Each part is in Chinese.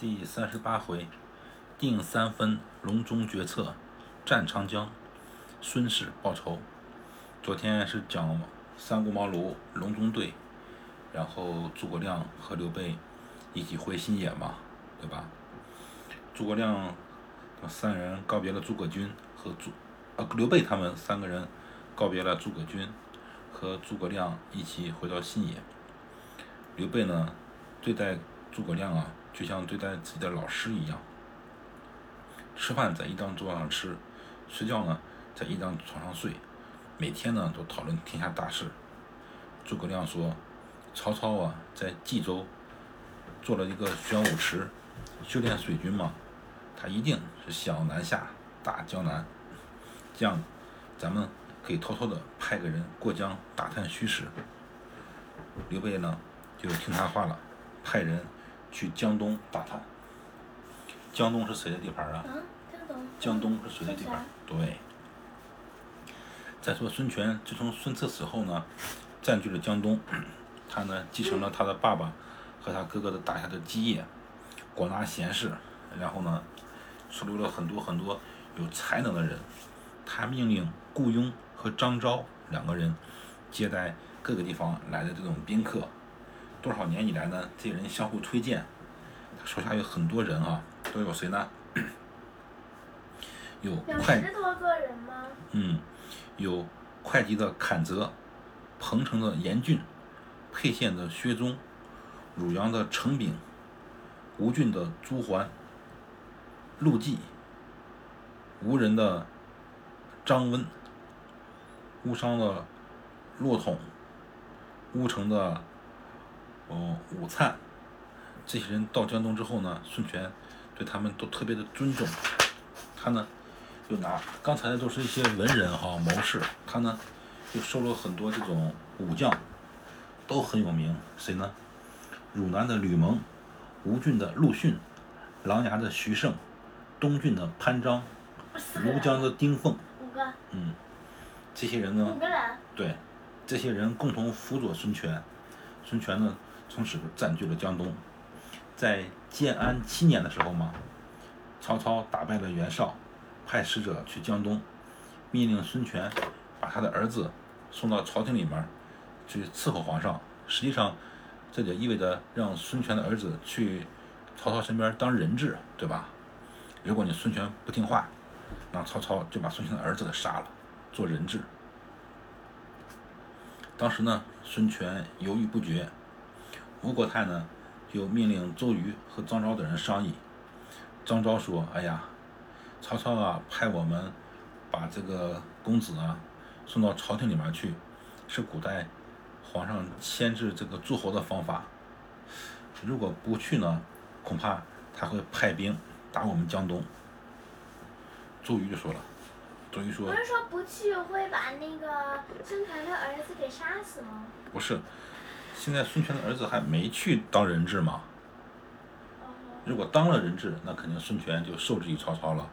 第三十八回，定三分，隆中决策，战长江，孙氏报仇。昨天是讲三顾茅庐隆中对，然后诸葛亮和刘备一起回新野嘛，对吧？诸葛亮三人告别了诸葛均和诸啊刘备他们三个人告别了诸葛均和诸葛亮一起回到新野。刘备呢对待诸葛亮啊。就像对待自己的老师一样，吃饭在一张桌上吃，睡觉呢在一张床上睡，每天呢都讨论天下大事。诸葛亮说：“曹操啊，在冀州做了一个玄武池，修炼水军嘛，他一定是想南下打江南，这样咱们可以偷偷的派个人过江打探虚实。”刘备呢就听他话了，派人。去江东打探。江东是谁的地盘啊？江东是谁的地盘？对。再说孙权，自从孙策死后呢，占据了江东，他呢继承了他的爸爸和他哥哥的打下的基业，广纳贤士，然后呢，收留了很多很多有才能的人。他命令雇佣和张昭两个人接待各个地方来的这种宾客。多少年以来呢？这些人相互推荐，他手下有很多人啊，都有谁呢？有会十多个人吗？嗯，有会稽的坎泽，彭城的严峻，沛县的薛忠，汝阳的程炳，吴郡的朱桓，陆绩，吴人的张温，乌商的骆统，乌城的。哦，武粲，这些人到江东之后呢，孙权对他们都特别的尊重。他呢，又拿刚才都是一些文人哈谋士，他呢又收了很多这种武将，都很有名。谁呢？汝南的吕蒙，吴郡的陆逊，琅琊的徐盛，东郡的潘璋，庐江的丁奉。五个。嗯，这些人呢？五个人。对，这些人共同辅佐孙权。孙权呢？从此占据了江东，在建安七年的时候嘛，曹操打败了袁绍，派使者去江东，命令孙权把他的儿子送到朝廷里面去伺候皇上。实际上，这就意味着让孙权的儿子去曹操身边当人质，对吧？如果你孙权不听话，那曹操就把孙权的儿子给杀了，做人质。当时呢，孙权犹豫不决。吴国太呢，就命令周瑜和张昭等人商议。张昭说：“哎呀，曹操啊，派我们把这个公子啊送到朝廷里面去，是古代皇上牵制这个诸侯的方法。如果不去呢，恐怕他会派兵打我们江东。”周瑜就说了：“周瑜说，不是说不去会把那个孙权的儿子给杀死吗？”不是。现在孙权的儿子还没去当人质吗？如果当了人质，那肯定孙权就受制于曹操了。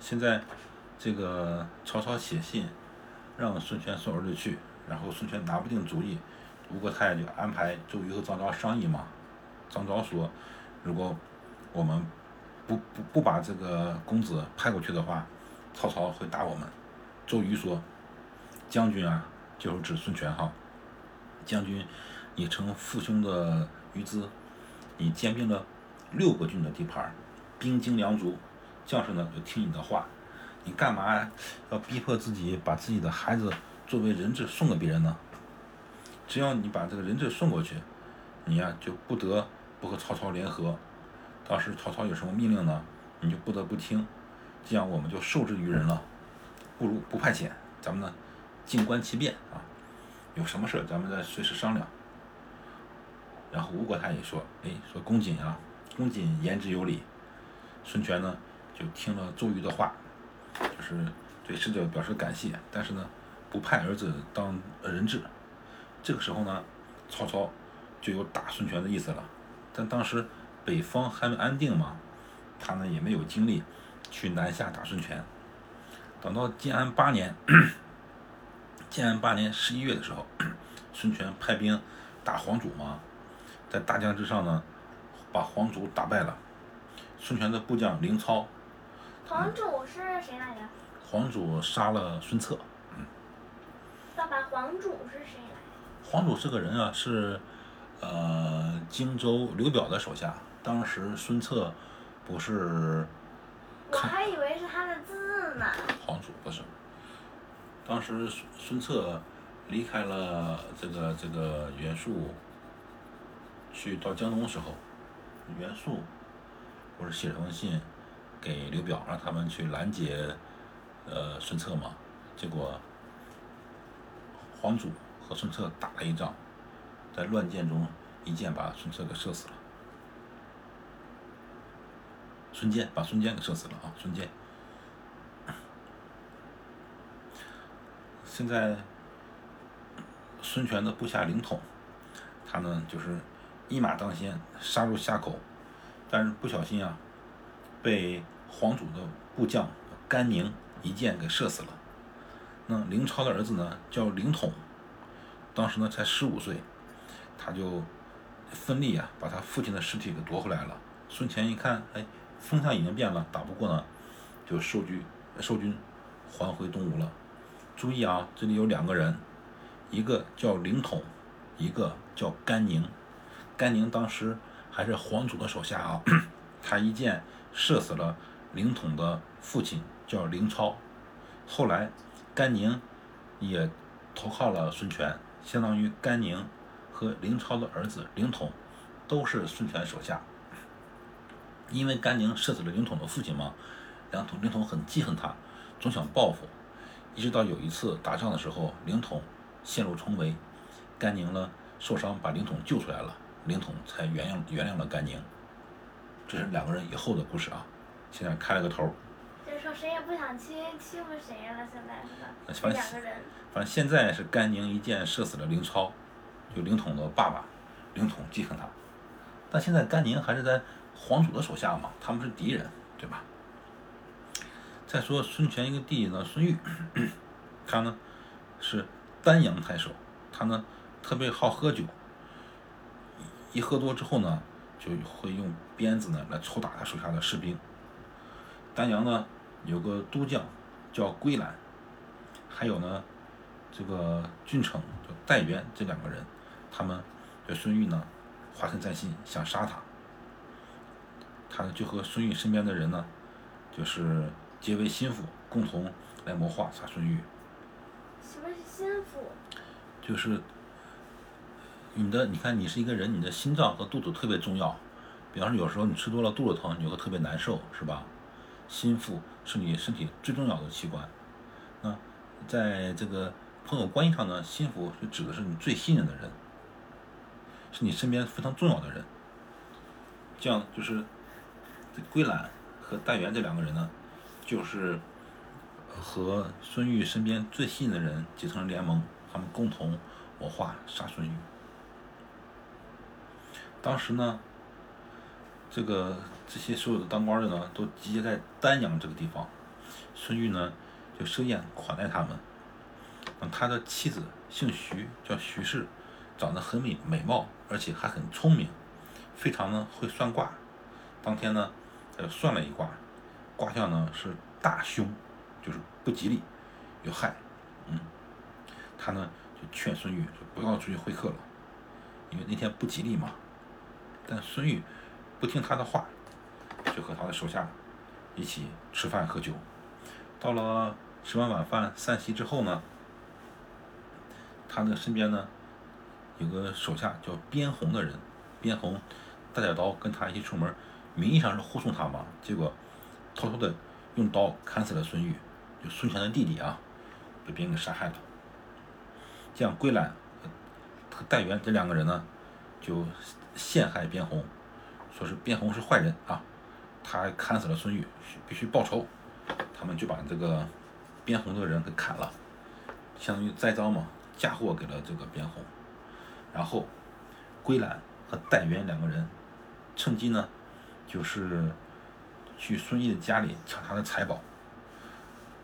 现在这个曹操写信让孙权送儿子去，然后孙权拿不定主意，吴国太就安排周瑜和张昭商议嘛。张昭说：“如果我们不不不把这个公子派过去的话，曹操会打我们。”周瑜说：“将军啊，就是指孙权哈，将军。”你乘父兄的余资，你兼并了六个郡的地盘，兵精粮足，将士呢就听你的话。你干嘛要逼迫自己把自己的孩子作为人质送给别人呢？只要你把这个人质送过去，你呀就不得不和曹操联合。到时曹操有什么命令呢，你就不得不听。这样我们就受制于人了。不如不派遣，咱们呢静观其变啊。有什么事咱们再随时商量。然后吴国太也说：“哎，说公瑾啊，公瑾言之有理。”孙权呢就听了周瑜的话，就是对使者表示感谢，但是呢不派儿子当人质。这个时候呢，曹操就有打孙权的意思了。但当时北方还没安定嘛，他呢也没有精力去南下打孙权。等到建安八年，建安八年十一月的时候，孙权派兵打黄祖嘛。在大江之上呢，把黄祖打败了，孙权的部将凌操，黄祖是谁来着？黄祖杀了孙策。嗯爸爸，黄祖是谁来？黄祖这个人啊，是呃荆州刘表的手下。当时孙策不是我还以为是他的字呢。黄祖不是，当时孙孙策离开了这个这个袁术，去到江东时候，袁术不是写了封信给刘表，让他们去拦截呃孙策嘛？结果黄祖和孙策打了一仗，在乱箭中一箭把孙策给射死了。孙坚把孙坚给射死了啊！孙坚。现在孙权的部下凌统，他呢就是一马当先杀入夏口，但是不小心啊，被黄祖的部将甘宁一箭给射死了。那凌超的儿子呢叫凌统，当时呢才十五岁，他就奋力啊把他父亲的尸体给夺回来了。孙权一看，哎，风向已经变了，打不过呢，就收军收军还回东吴了。注意啊，这里有两个人，一个叫凌统，一个叫甘宁。甘宁当时还是黄祖的手下啊，他一箭射死了凌统的父亲，叫凌超。后来甘宁也投靠了孙权，相当于甘宁和凌超的儿子凌统都是孙权手下。因为甘宁射死了凌统的父亲嘛，凌统凌统很记恨他，总想报复。一直到有一次打仗的时候，凌统陷入重围，甘宁呢受伤，把凌统救出来了，凌统才原谅原谅了甘宁。这是两个人以后的故事啊，现在开了个头。就是说谁也不想欺欺负谁了，现在是吧？反正两个人。反正现在是甘宁一箭射死了凌超，就凌统的爸爸，凌统记恨他。但现在甘宁还是在皇祖的手下嘛，他们是敌人，对吧？再说孙权一个弟弟呢，孙玉，他呢是丹阳太守，他呢特别好喝酒，一喝多之后呢，就会用鞭子呢来抽打他手下的士兵。丹阳呢有个都将叫归兰，还有呢这个郡丞叫戴渊，这两个人，他们对孙玉呢怀恨在心，想杀他。他呢就和孙玉身边的人呢，就是。结为心腹，共同来谋划杀孙玉。什么是心腹？就是你的，你看，你是一个人，你的心脏和肚子特别重要。比方说，有时候你吃多了肚子疼，你会特别难受，是吧？心腹是你身体最重要的器官。那在这个朋友关系上呢，心腹就指的是你最信任的人，是你身边非常重要的人。这样就是这归兰和戴元这两个人呢。就是和孙玉身边最信任的人结成联盟，他们共同谋划杀孙玉。当时呢，这个这些所有的当官的呢，都集结在丹阳这个地方。孙玉呢，就设宴款待他们。他的妻子姓徐，叫徐氏，长得很美美貌，而且还很聪明，非常呢会算卦。当天呢，他就算了一卦。卦象呢是大凶，就是不吉利，有害。嗯，他呢就劝孙玉说不要出去会客了，因为那天不吉利嘛。但孙玉不听他的话，就和他的手下一起吃饭喝酒。到了吃完晚饭散席之后呢，他的身边呢有个手下叫边红的人，边红带着刀跟他一起出门，名义上是护送他嘛，结果。偷偷的用刀砍死了孙玉，就孙权的弟弟啊，被别人给杀害了。这样，归兰和戴渊这两个人呢，就陷害边红，说是边红是坏人啊，他砍死了孙玉，必须报仇。他们就把这个边红这个人给砍了，相当于栽赃嘛，嫁祸给了这个边红。然后，归兰和戴渊两个人趁机呢，就是。去孙毅的家里抢他的财宝。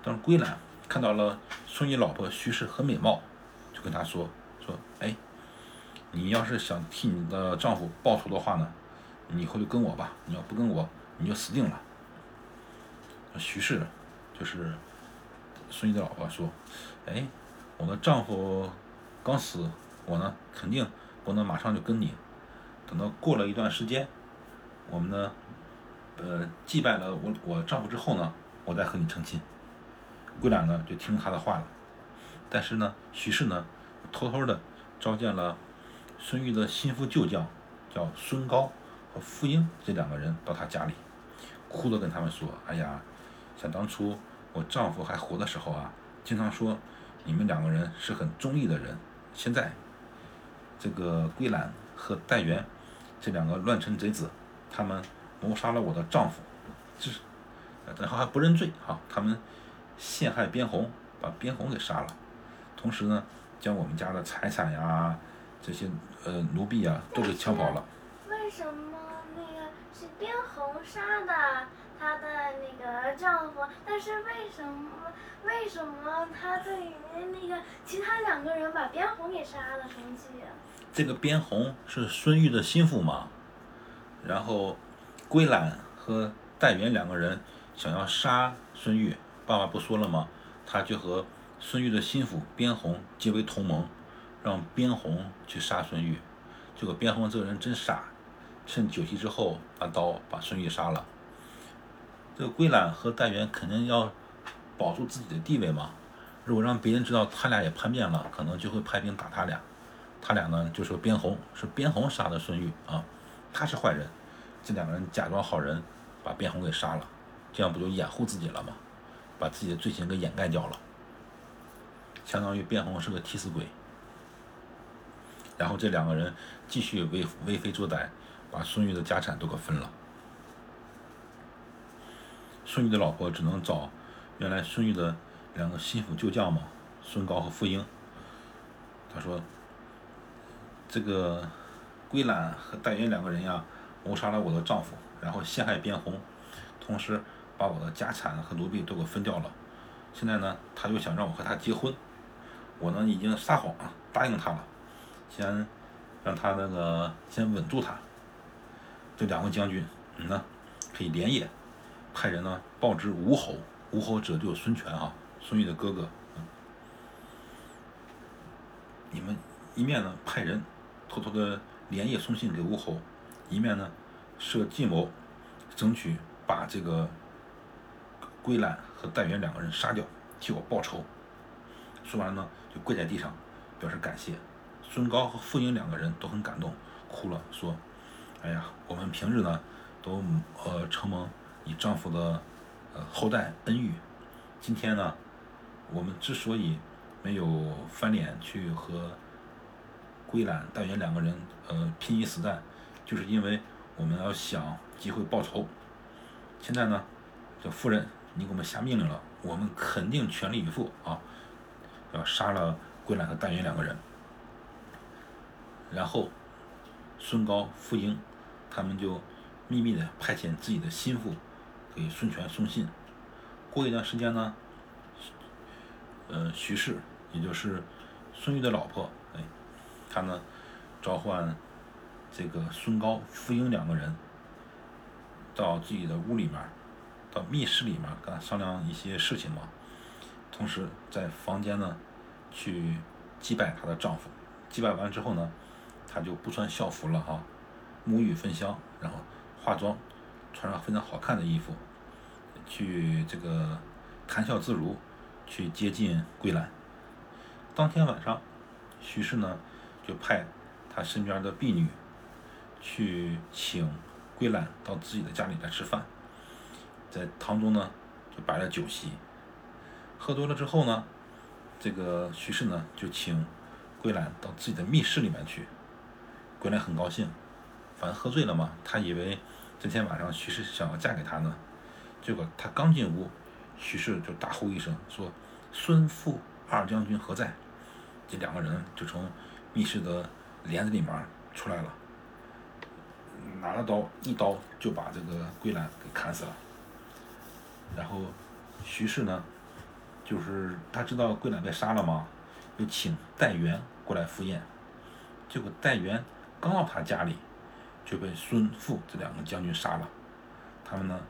当时归兰看到了孙毅老婆徐氏很美貌，就跟他说：“说哎，你要是想替你的丈夫报仇的话呢，你以后就跟我吧。你要不跟我，你就死定了。徐氏就是孙玉的老婆说：“哎，我的丈夫刚死，我呢肯定不能马上就跟你，等到过了一段时间，我们呢，呃，祭拜了我我丈夫之后呢，我再和你成亲。”桂兰呢就听他的话了，但是呢，徐氏呢偷偷的召见了孙玉的心腹旧将，叫孙高和傅英这两个人到他家里，哭着跟他们说：“哎呀。”想当初我丈夫还活的时候啊，经常说你们两个人是很忠义的人。现在这个桂兰和戴元这两个乱臣贼子，他们谋杀了我的丈夫，这是然后还不认罪哈，他们陷害边红，把边红给杀了，同时呢，将我们家的财产呀，这些呃奴婢啊都给抢跑了。为什么那个是边红杀的？她的那个丈夫，但是为什么为什么她对于那个其他两个人把边红给杀了？生气？这个边红是孙玉的心腹嘛，然后归兰和戴元两个人想要杀孙玉，爸爸不说了吗？他就和孙玉的心腹边红结为同盟，让边红去杀孙玉。结果边红这个人真傻，趁酒席之后拿刀把孙玉杀了。这个归兰和戴元肯定要保住自己的地位嘛。如果让别人知道他俩也叛变了，可能就会派兵打他俩。他俩呢就说边红是边红杀的孙玉啊，他是坏人。这两个人假装好人，把边红给杀了，这样不就掩护自己了吗？把自己的罪行给掩盖掉了，相当于边红是个替死鬼。然后这两个人继续为为非作歹，把孙玉的家产都给分了。孙玉的老婆只能找原来孙玉的两个心腹旧将嘛，孙高和傅英。他说：“这个归兰和戴云两个人呀，谋杀了我的丈夫，然后陷害边红，同时把我的家产和奴婢都给分掉了。现在呢，他又想让我和他结婚，我呢已经撒谎答应他了，先让他那个先稳住他。这两个将军，你呢可以连夜。”派人呢报知吴侯，吴侯者就是孙权啊，孙玉的哥哥。你们一面呢派人偷偷的连夜送信给吴侯，一面呢设计谋，争取把这个归兰和戴元两个人杀掉，替我报仇。说完呢就跪在地上表示感谢。孙高和傅英两个人都很感动，哭了，说：“哎呀，我们平日呢都呃承蒙。”你丈夫的呃后代恩遇，今天呢，我们之所以没有翻脸去和归兰、戴元两个人呃拼一死战，就是因为我们要想机会报仇。现在呢，这夫人，你给我们下命令了，我们肯定全力以赴啊，要杀了归兰和戴元两个人。然后，孙高、傅英他们就秘密的派遣自己的心腹。给孙权送信，过一段时间呢，呃，徐氏，也就是孙玉的老婆，哎，他呢召唤这个孙高、傅英两个人到自己的屋里面，到密室里面跟他商量一些事情嘛。同时在房间呢去祭拜她的丈夫，祭拜完之后呢，她就不穿校服了哈，沐浴焚香，然后化妆，穿上非常好看的衣服。去这个谈笑自如，去接近桂兰。当天晚上，徐氏呢就派他身边的婢女去请桂兰到自己的家里来吃饭，在堂中呢就摆了酒席。喝多了之后呢，这个徐氏呢就请桂兰到自己的密室里面去。桂兰很高兴，反正喝醉了嘛，他以为这天晚上徐氏想要嫁给他呢。结果他刚进屋，徐氏就大呼一声说：“孙傅二将军何在？”这两个人就从密室的帘子里面出来了，拿了刀，一刀就把这个桂兰给砍死了。然后徐氏呢，就是他知道桂兰被杀了吗？就请戴元过来赴宴。结果戴元刚到他家里，就被孙傅这两个将军杀了。他们呢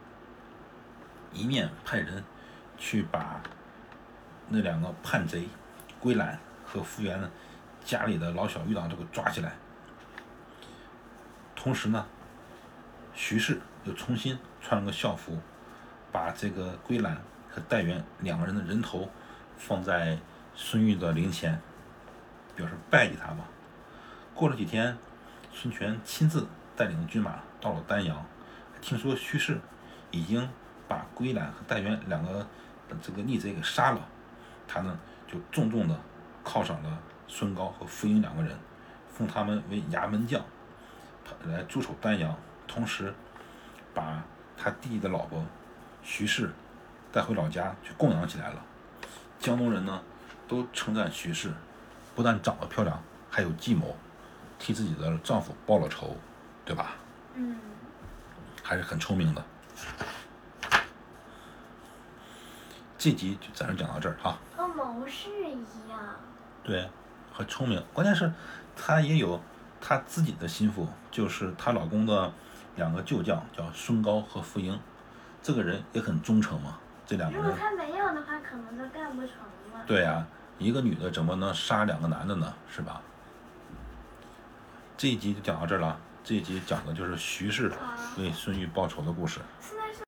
一面派人去把那两个叛贼归兰和傅园家里的老小余党都给抓起来，同时呢，徐氏又重新穿了个校服，把这个归兰和戴元两个人的人头放在孙玉的灵前，表示拜祭他嘛。过了几天，孙权亲自带领军马到了丹阳，听说徐氏已经把归兰和戴元两个这个逆贼给杀了，他呢就重重的犒赏了孙高和傅英两个人，封他们为衙门将，来驻守丹阳，同时把他弟弟的老婆徐氏带回老家去供养起来了。江东人呢都称赞徐氏不但长得漂亮，还有计谋。替自己的丈夫报了仇，对吧？嗯，还是很聪明的。这集就暂时讲到这儿哈。和谋士一样。对，很聪明。关键是，她也有她自己的心腹，就是她老公的两个旧将，叫孙高和傅英。这个人也很忠诚嘛。这两个人。如果他没有的话，可能就干不成了。对呀，一个女的怎么能杀两个男的呢？是吧？这一集就讲到这儿了。这一集讲的就是徐氏为孙玉报仇的故事。是